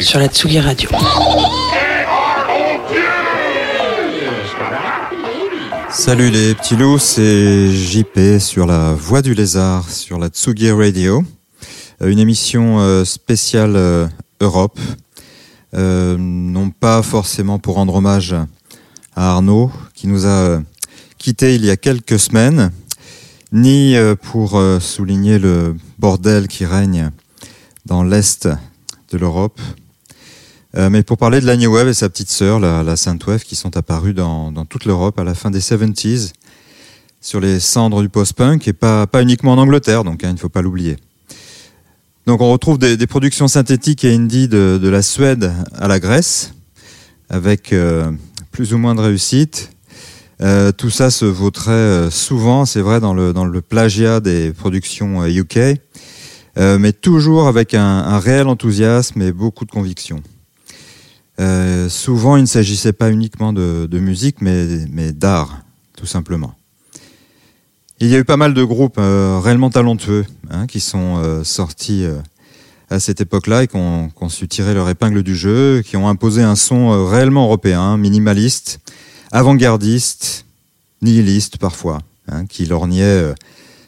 Sur la Tsugi Radio. Salut les petits loups, c'est JP sur la Voix du Lézard, sur la Tsugi Radio. Euh, Une émission euh, spéciale euh, Europe. Euh, non pas forcément pour rendre hommage à Arnaud, qui nous a quittés il y a quelques semaines, ni pour souligner le bordel qui règne dans l'Est de l'Europe, euh, mais pour parler de la New Wave et sa petite sœur, la, la Sainte Wave, qui sont apparues dans, toute l'Europe à la fin des 70s, sur les cendres du post-punk, et pas, pas uniquement en Angleterre, donc hein, il ne faut pas l'oublier. Donc on retrouve des, productions synthétiques et indie de, la Suède à la Grèce, avec euh, plus ou moins de réussite. Euh, tout ça se vautrait souvent, c'est vrai, dans le, dans le plagiat des productions UK, euh, mais toujours avec un, réel enthousiasme et beaucoup de conviction. Euh, souvent, il ne s'agissait pas uniquement de, musique, mais, d'art, tout simplement. Il y a eu pas mal de groupes euh, réellement talentueux hein, qui sont sortis à cette époque-là et qui ont, su tirer leur épingle du jeu, qui ont imposé un son réellement européen, minimaliste, avant-gardiste, nihiliste parfois, hein, qui lorgnait,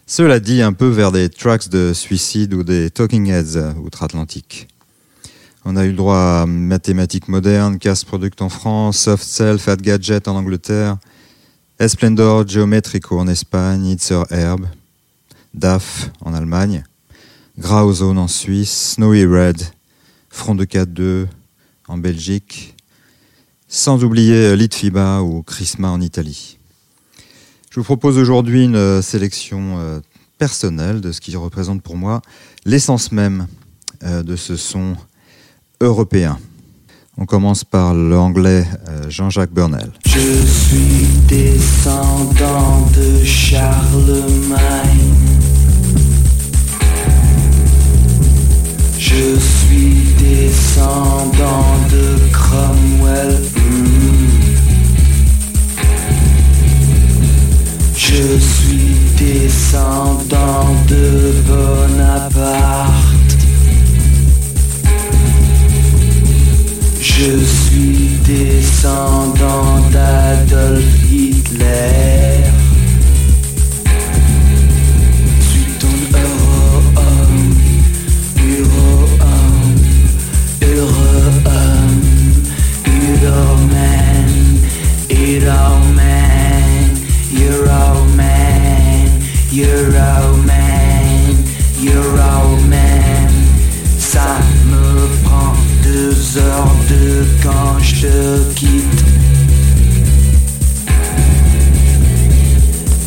cela dit, un peu vers des tracks de suicide ou des Talking Heads euh, outre-Atlantique. On a eu le droit à Mathématiques modernes, Cast Product en France, Soft Cell, Fat Gadget en Angleterre, Esplendor Geometrico en Espagne, Itzer Herb, DAF en Allemagne, Grauzone en Suisse, Snowy Red, Front de 4-2 en Belgique, sans oublier Litfiba ou Chrisma en Italie. Je vous propose aujourd'hui une euh, sélection euh, personnelle de ce qui représente pour moi l'essence même euh, de ce son européen. On commence par l'anglais Jean-Jacques Burnel. Je suis descendant de Charlemagne. Je suis descendant de Cromwell. hmm. Je suis descendant de Bonaparte. Je suis descendant d'Adolf Hitler. Suis ton euro-homme, euro-homme, euro-homme, euro-man, euro-man, euro-man, euro-man. Ça me prend deux heures de quand je te quitte.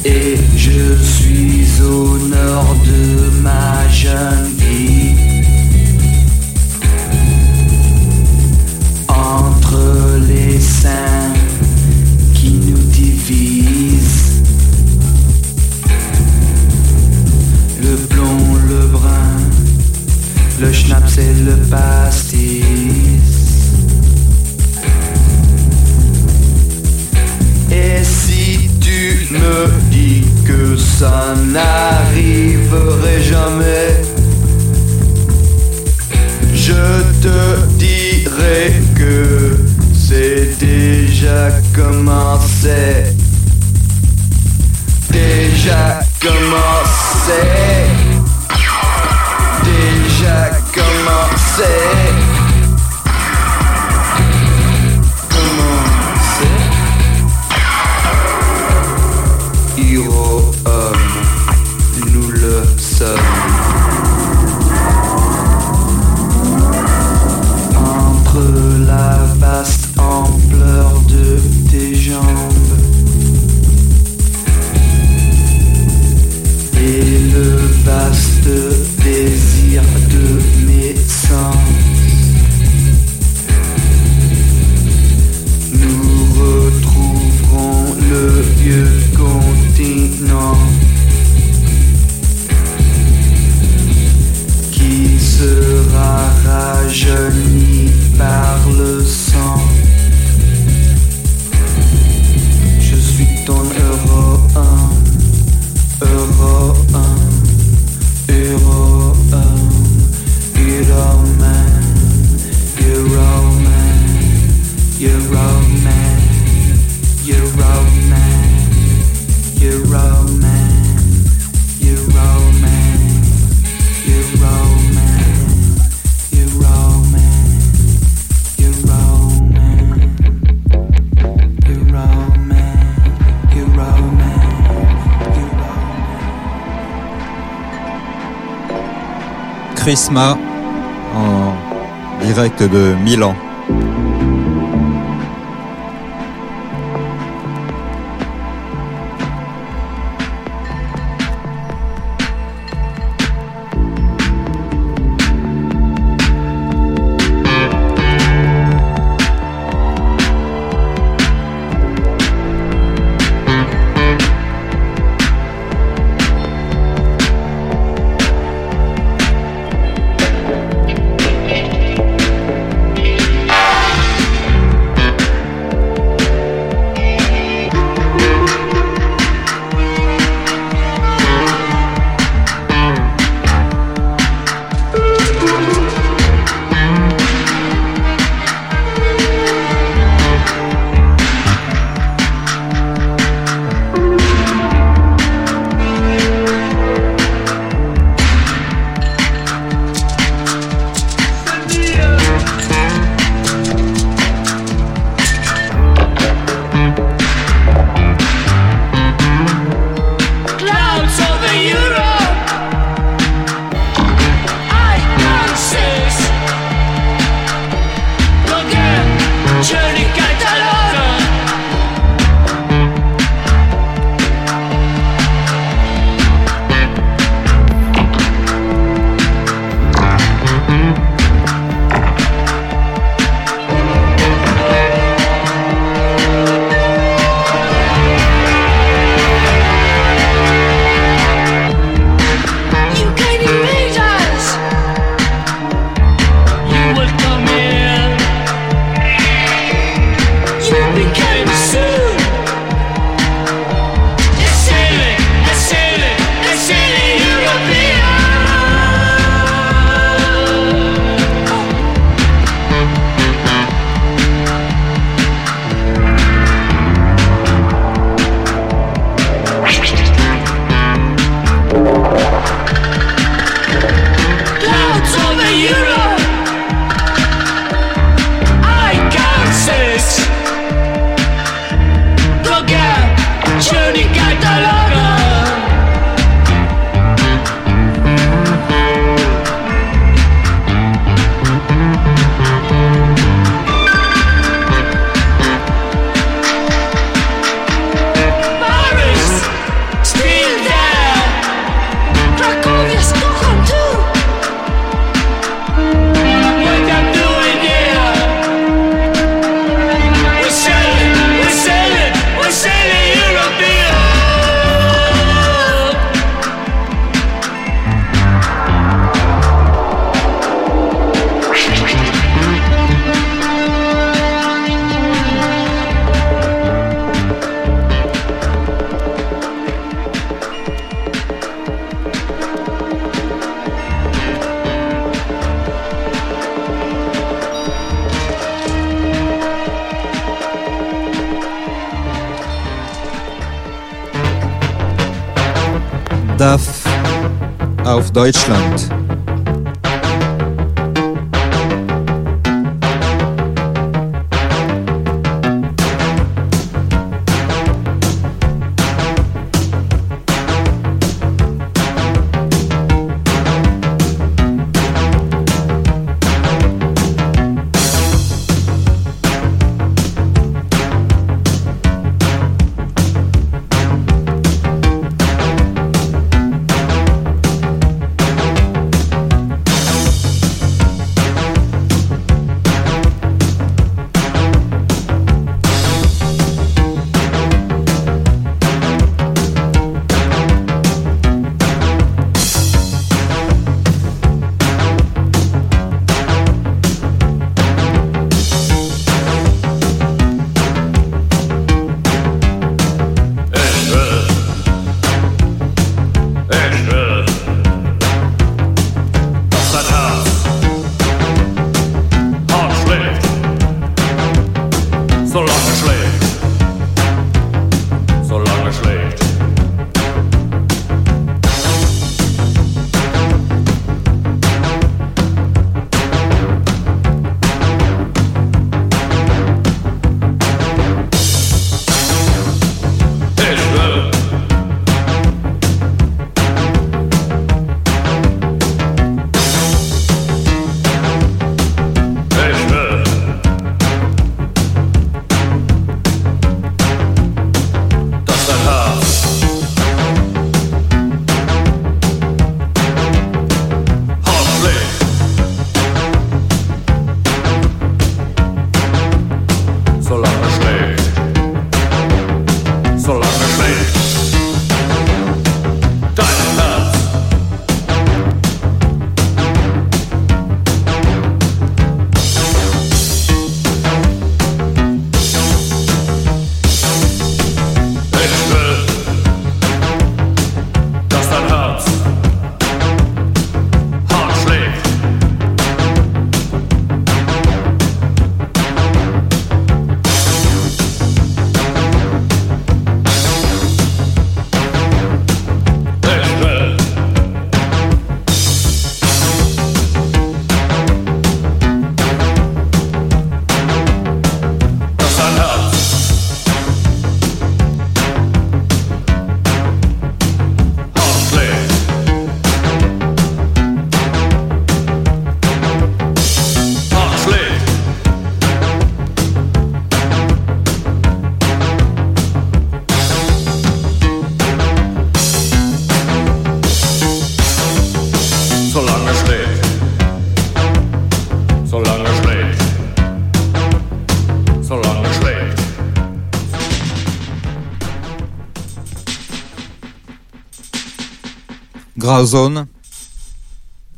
Et je suis au nord de ma jeune vie. Entre les seins le schnapps et le pastis. Et si tu me dis que ça n'arriverait jamais, je te dirai que c'est déjà commencé. Déjà commencé. Commencé. De Milan. Deutschland. Grauzone,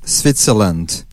Switzerland.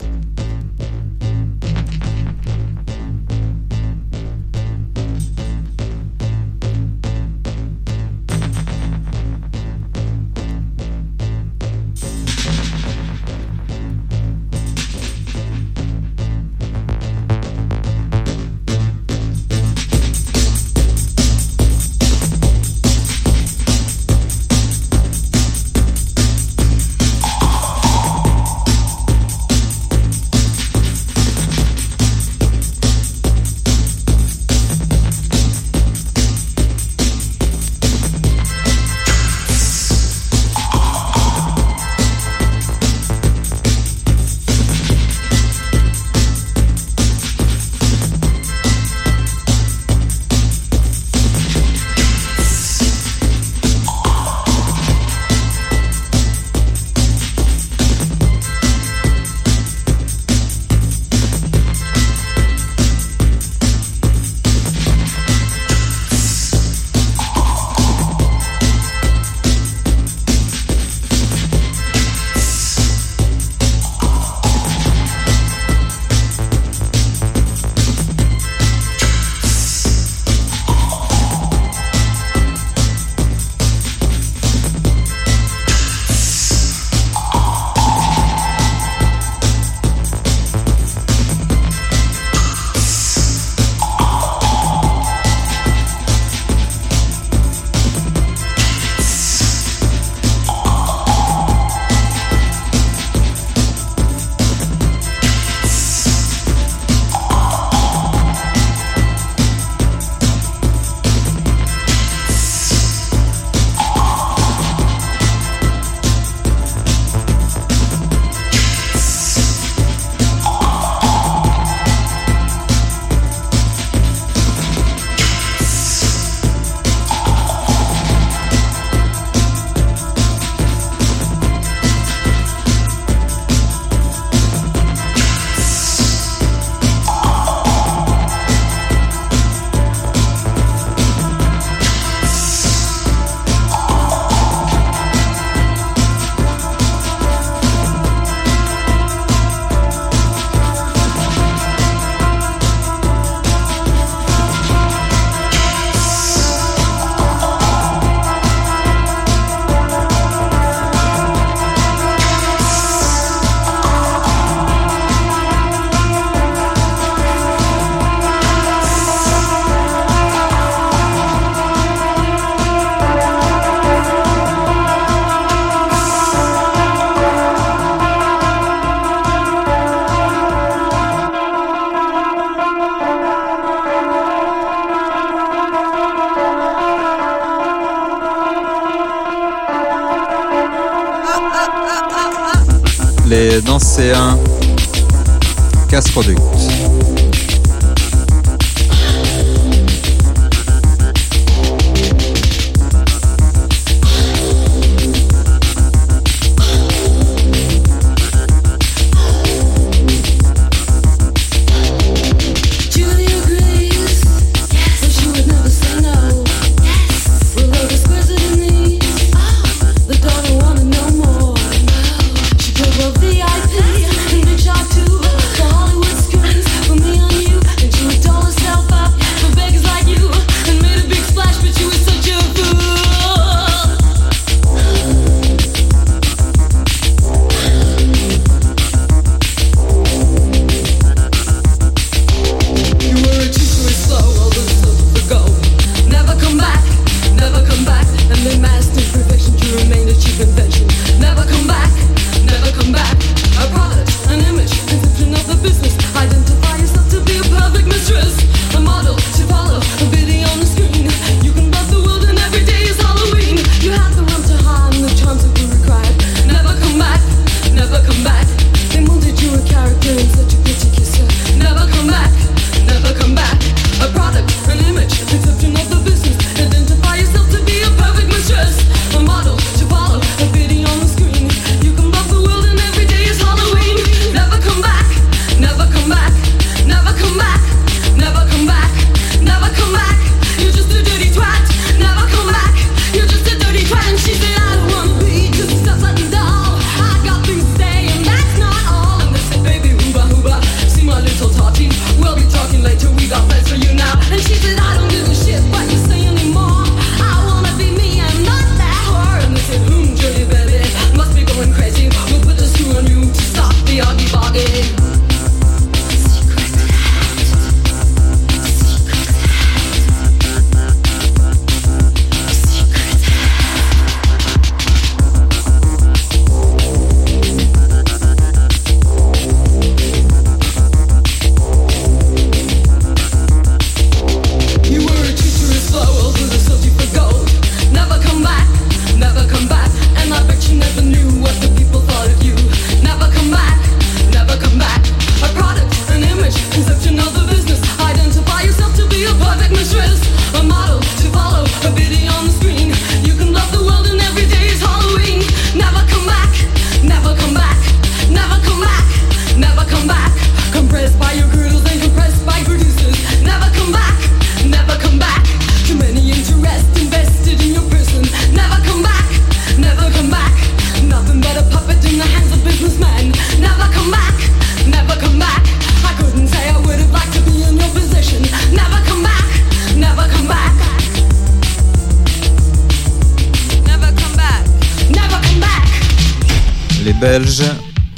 Les Belges,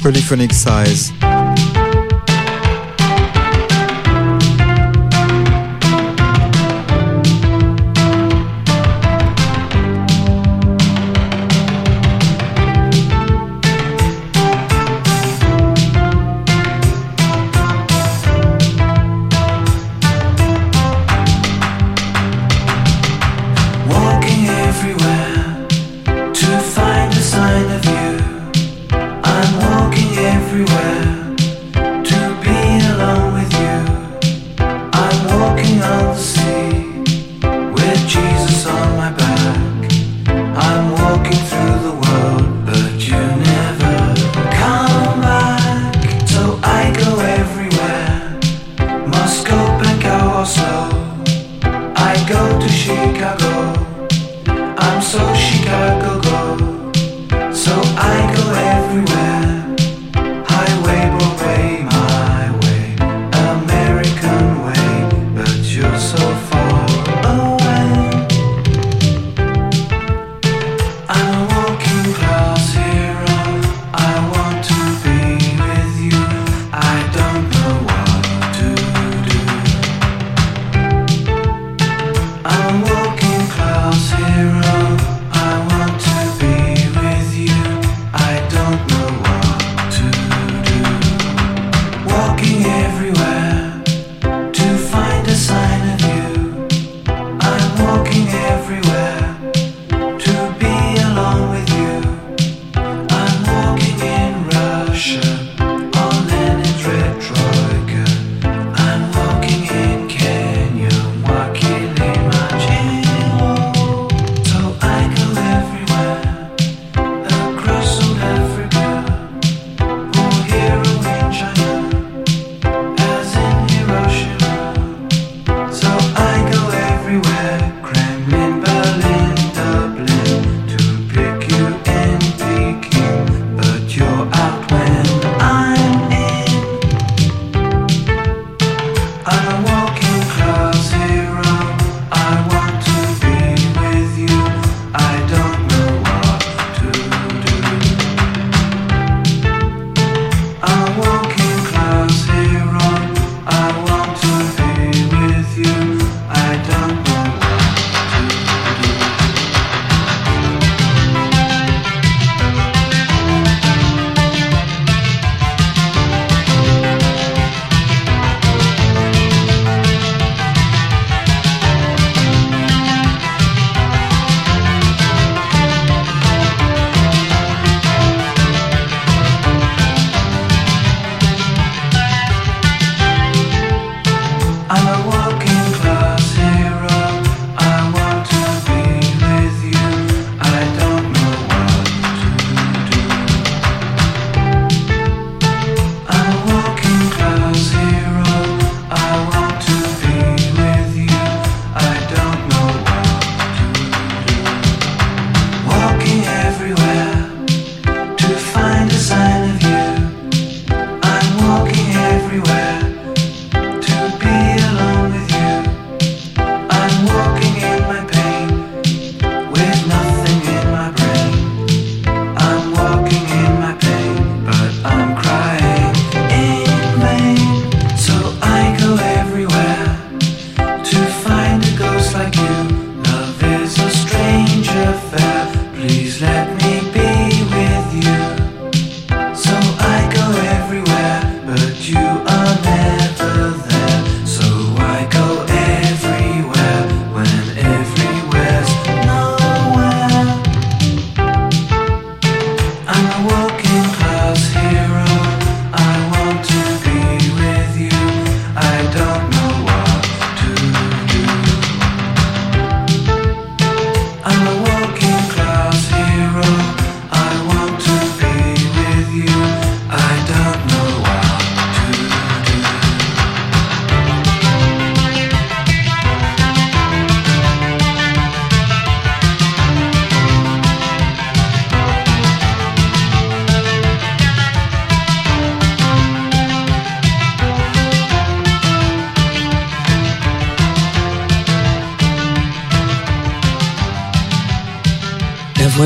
Polyphonic Size.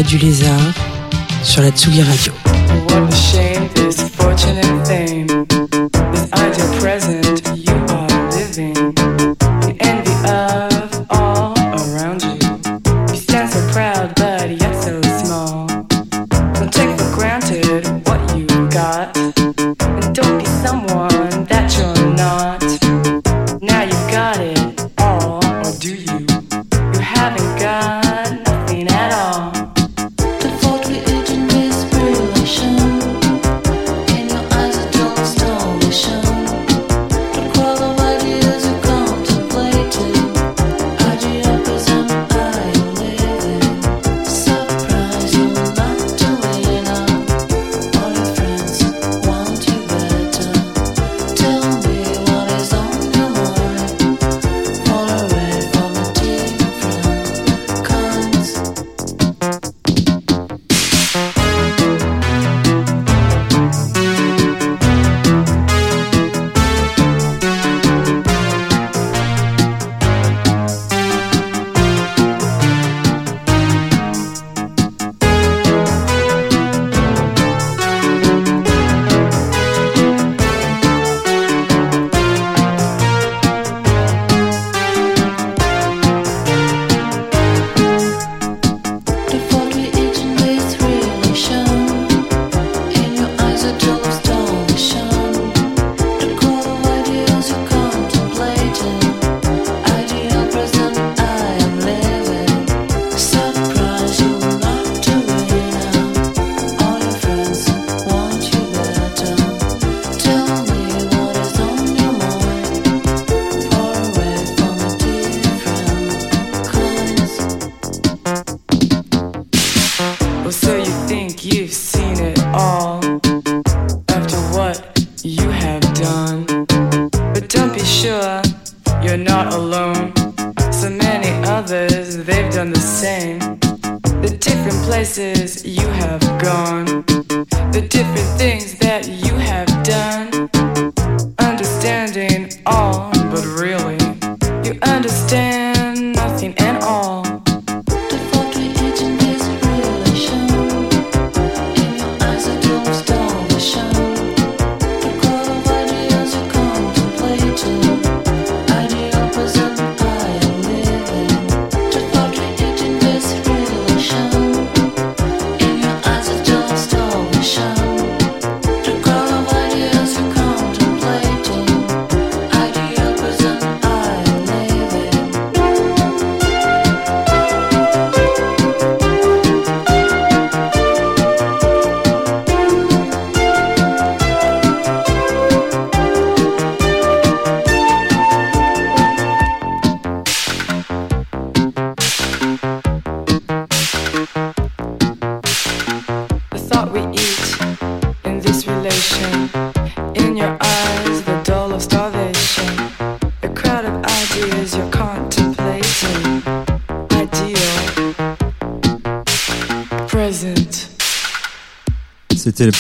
du lézard sur la Tsugi Radio.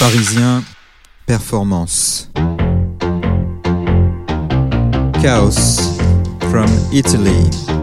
Parisien, performance. Chaos from Italy.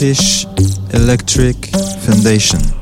British Electric Foundation.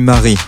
Marie.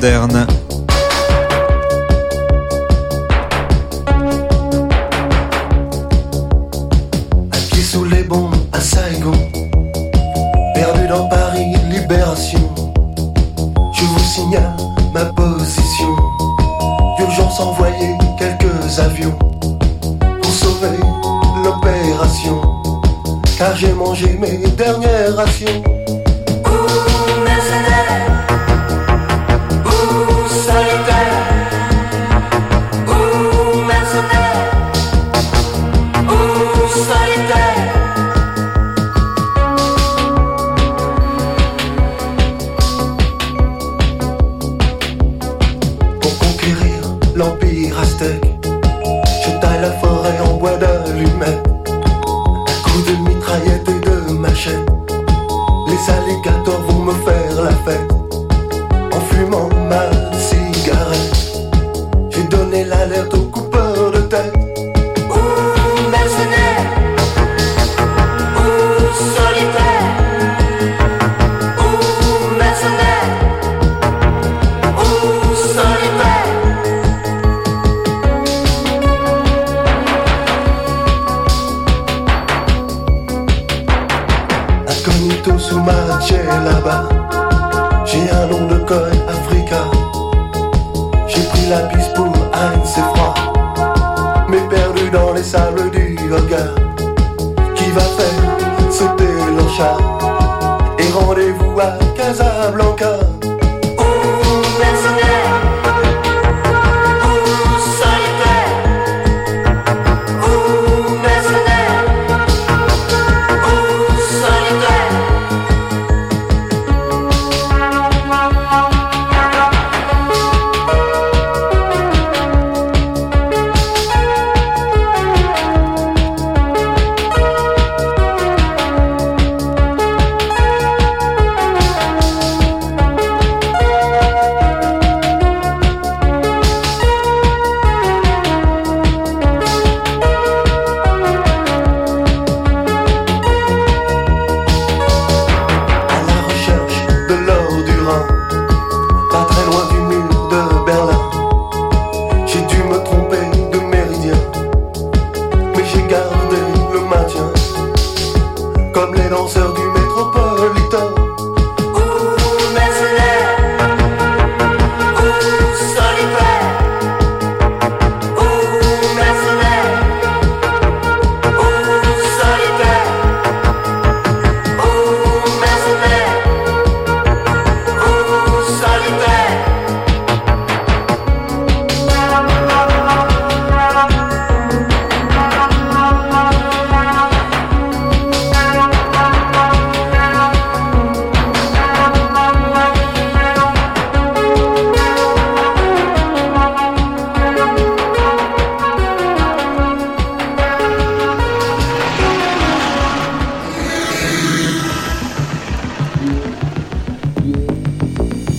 Moderne.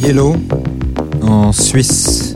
Yellow en Suisse.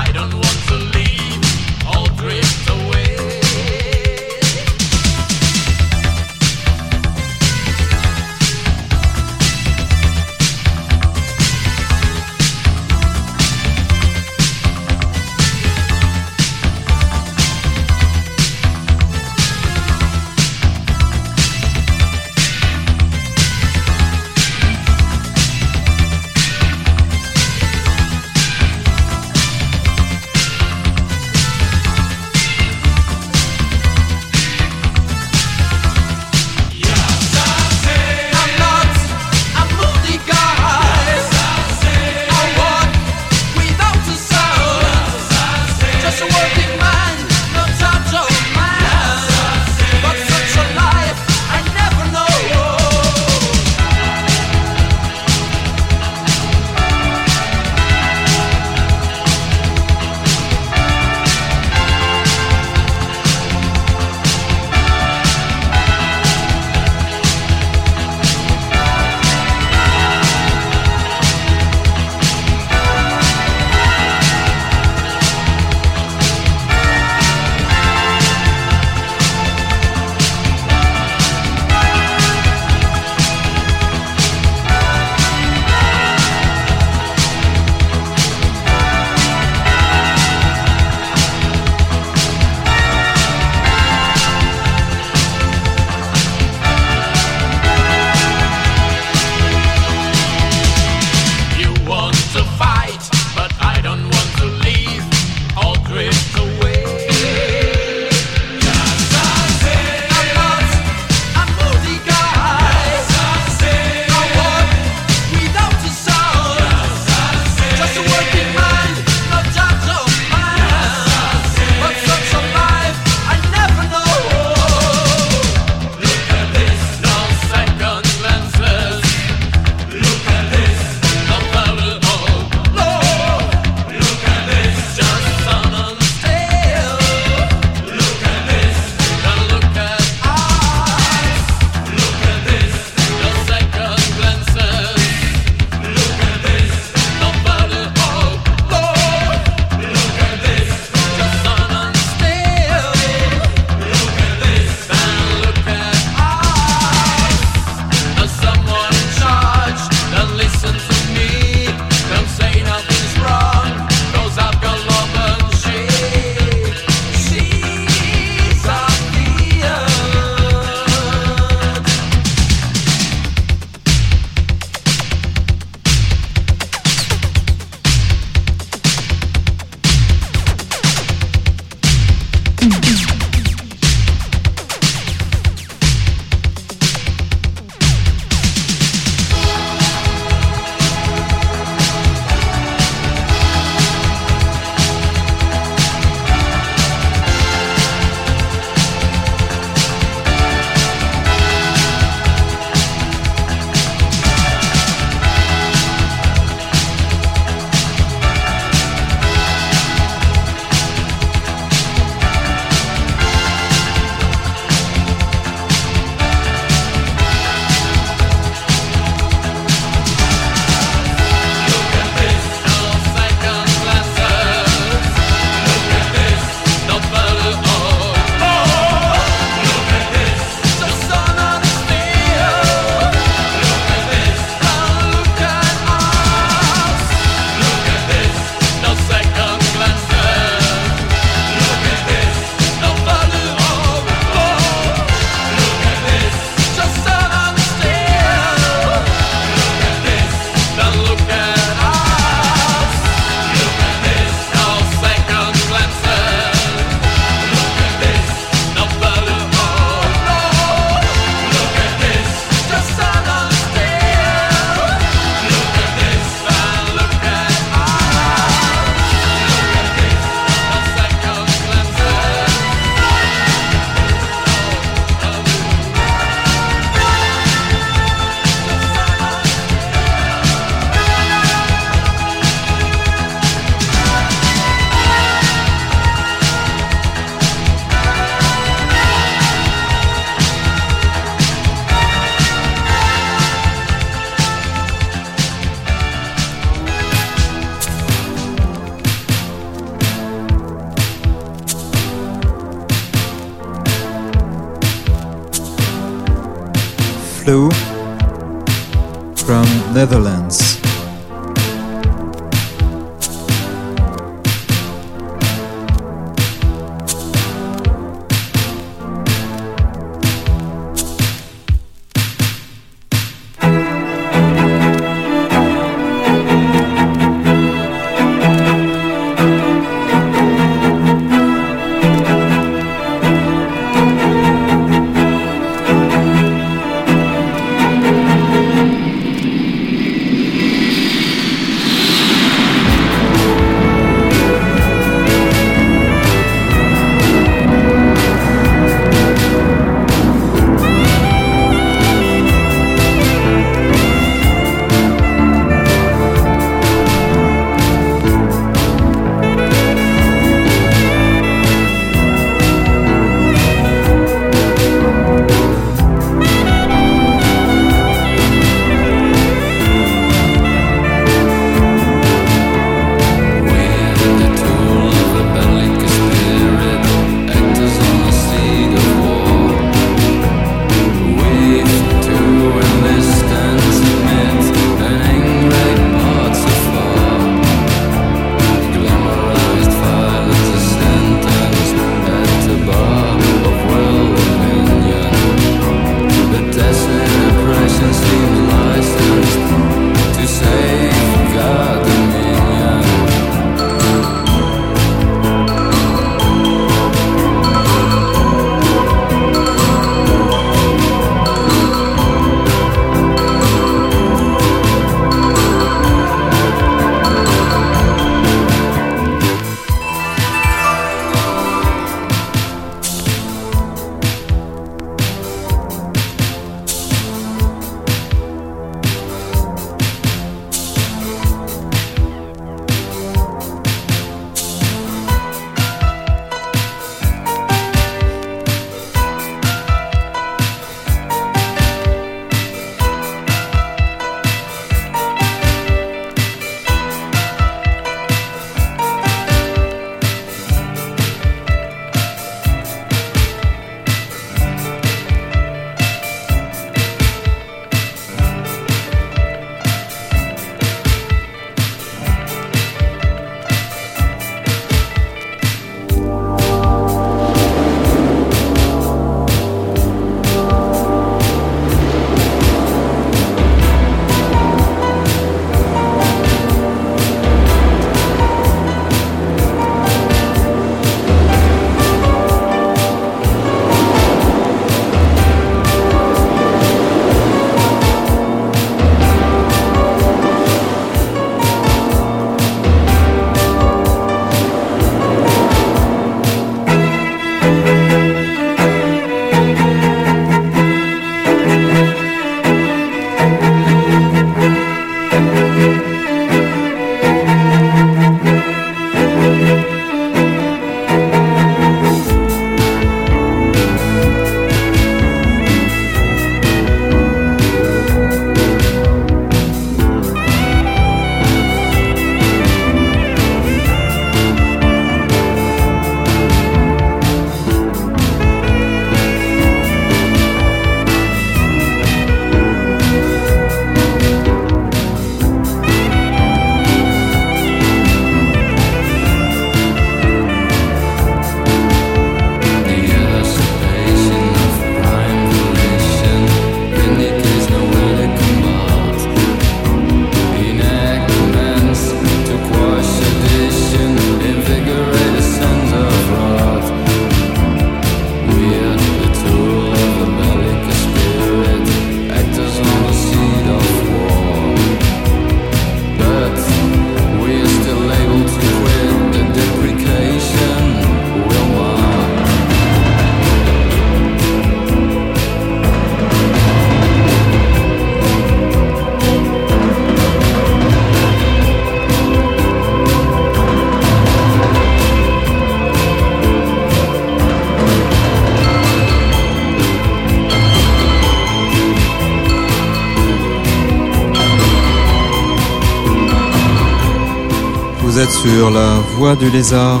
Sur la voie du lézard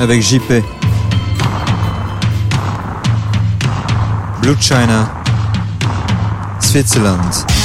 avec JP. Blue China, Switzerland.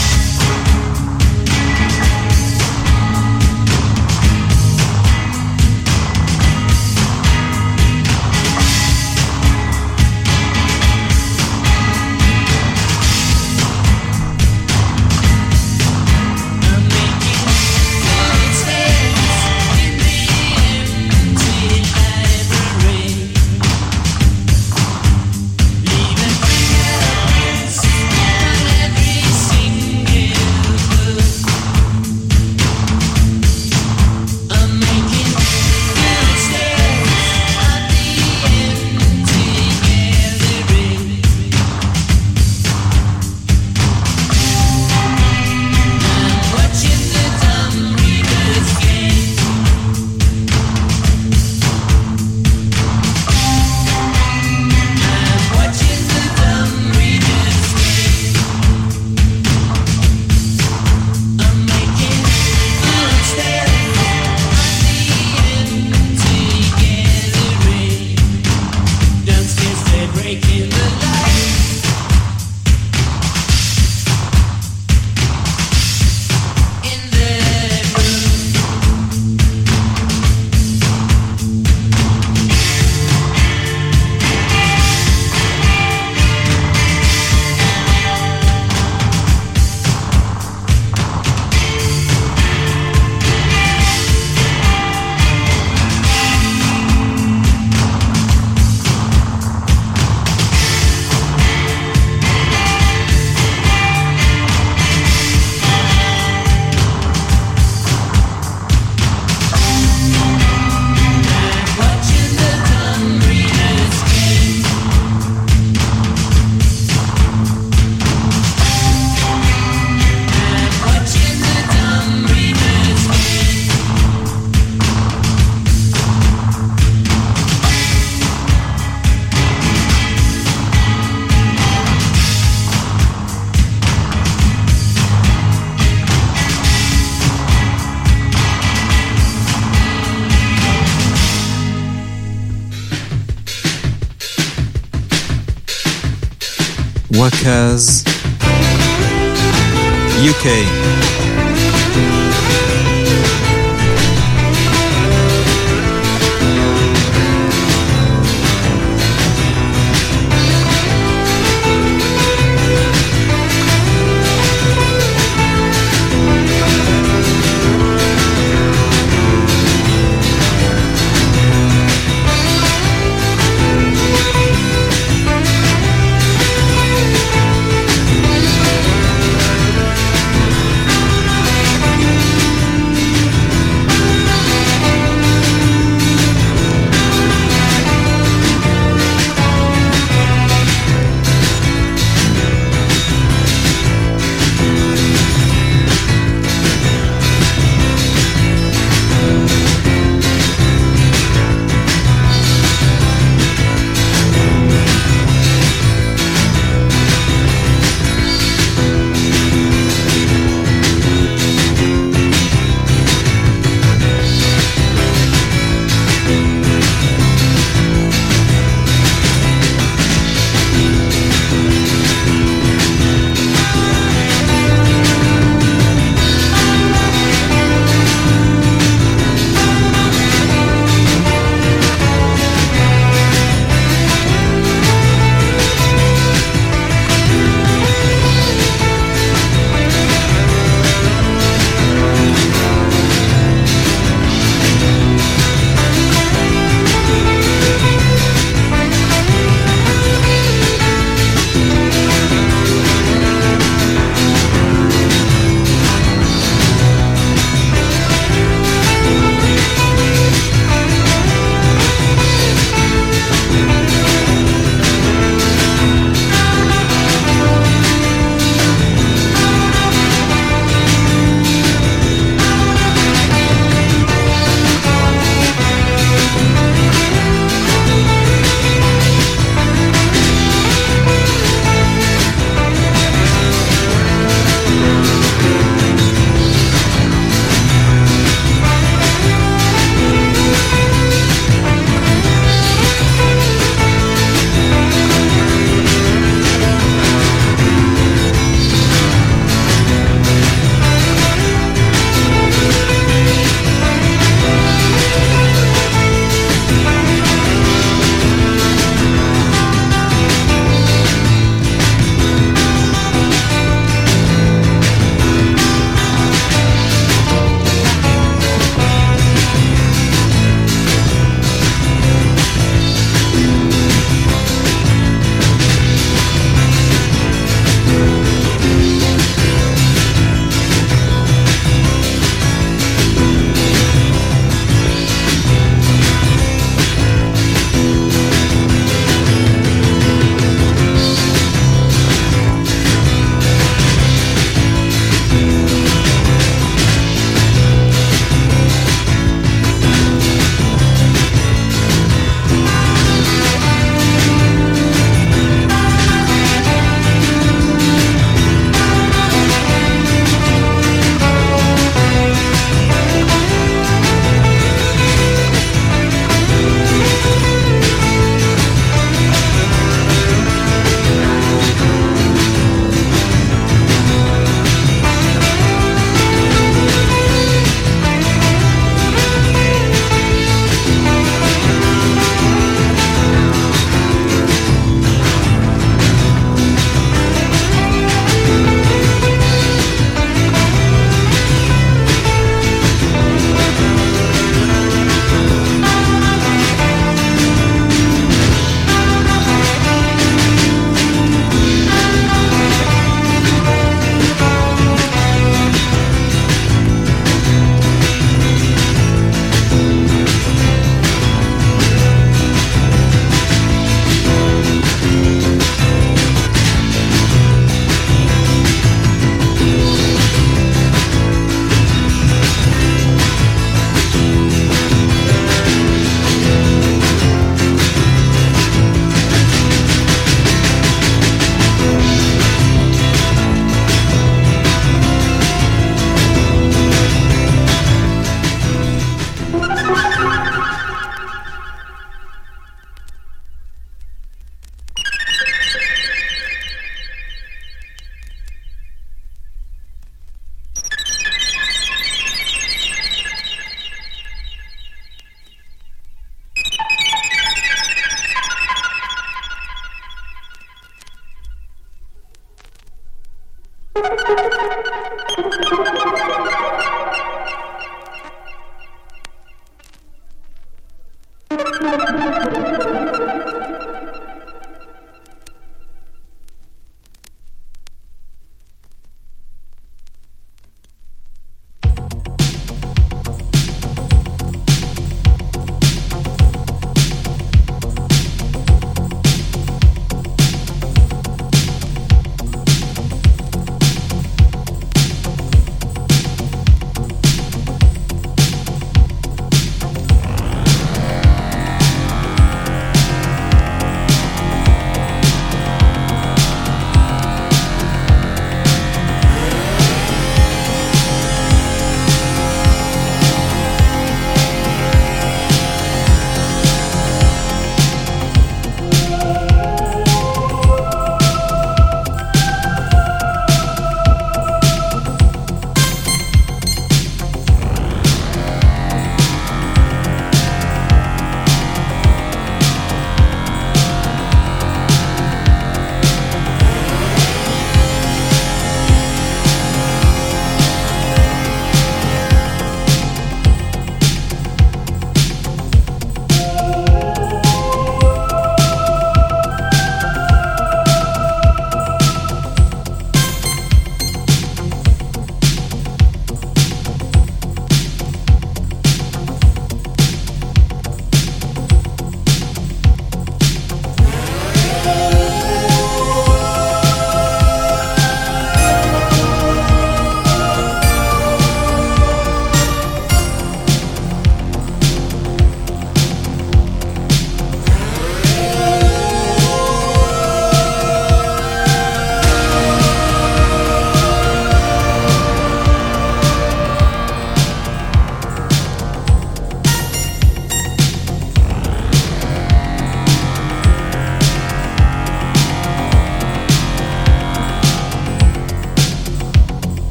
because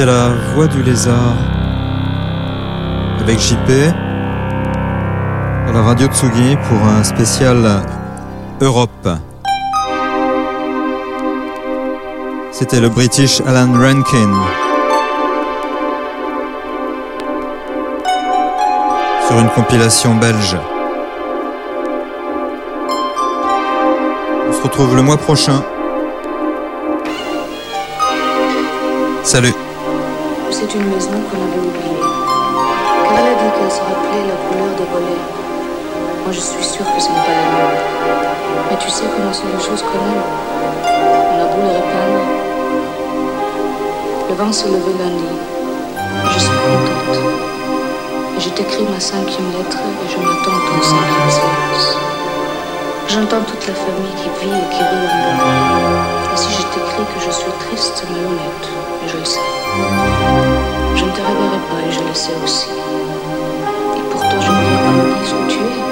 C'était la voix du lézard avec JP à la radio Tsugi pour un spécial Europe. C'était le British Alan Rankin sur une compilation belge. On se retrouve le mois prochain. Salut C'est une maison qu'on avait oubliée. Car elle a dit qu'elle se rappelait la couleur des volets. Moi, je suis sûre que ce n'est pas la même. Mais tu sais comment sont les choses qu'on aime. On a beau les répandre. Le vent se levait lundi. Je suis contente. Je t'écris ma cinquième lettre et je m'attends ton cinquième silence. J'entends toute la famille qui vit et qui rit en bas. Et si je t'écris que je suis triste, c'est malhonnête. Je le sais. Je ne te reverrai pas et je le sais aussi. Et pourtant, je voudrais qu'on me dise où tu es.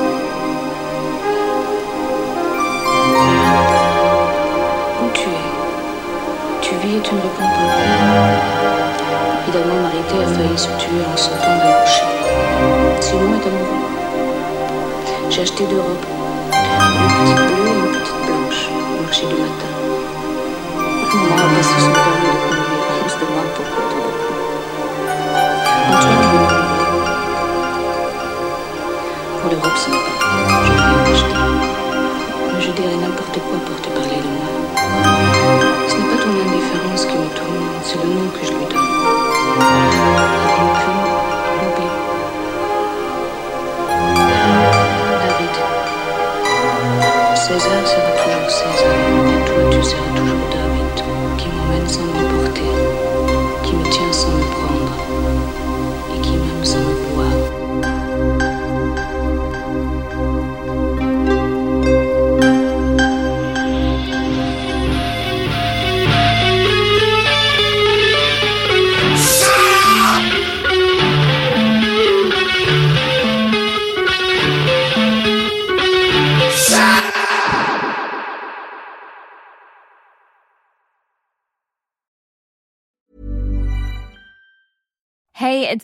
Où tu es? Tu vis et tu ne réponds pas. Évidemment, Marité a failli se tuer en sortant d'un boucher. Simon est amoureux. J'ai acheté deux robes. Une petite bleue, une petite blanche, marcher du matin. Moi, on se serait permis de convenir. Aujourd'hui, pourquoi tout d'un coup? Pour l'Europe, ce pas. Je viens d'acheter. Mais je dirais n'importe quoi pour te parler de moi. Ce n'est pas ton indifférence qui me tourne, c'est le nom que je. Et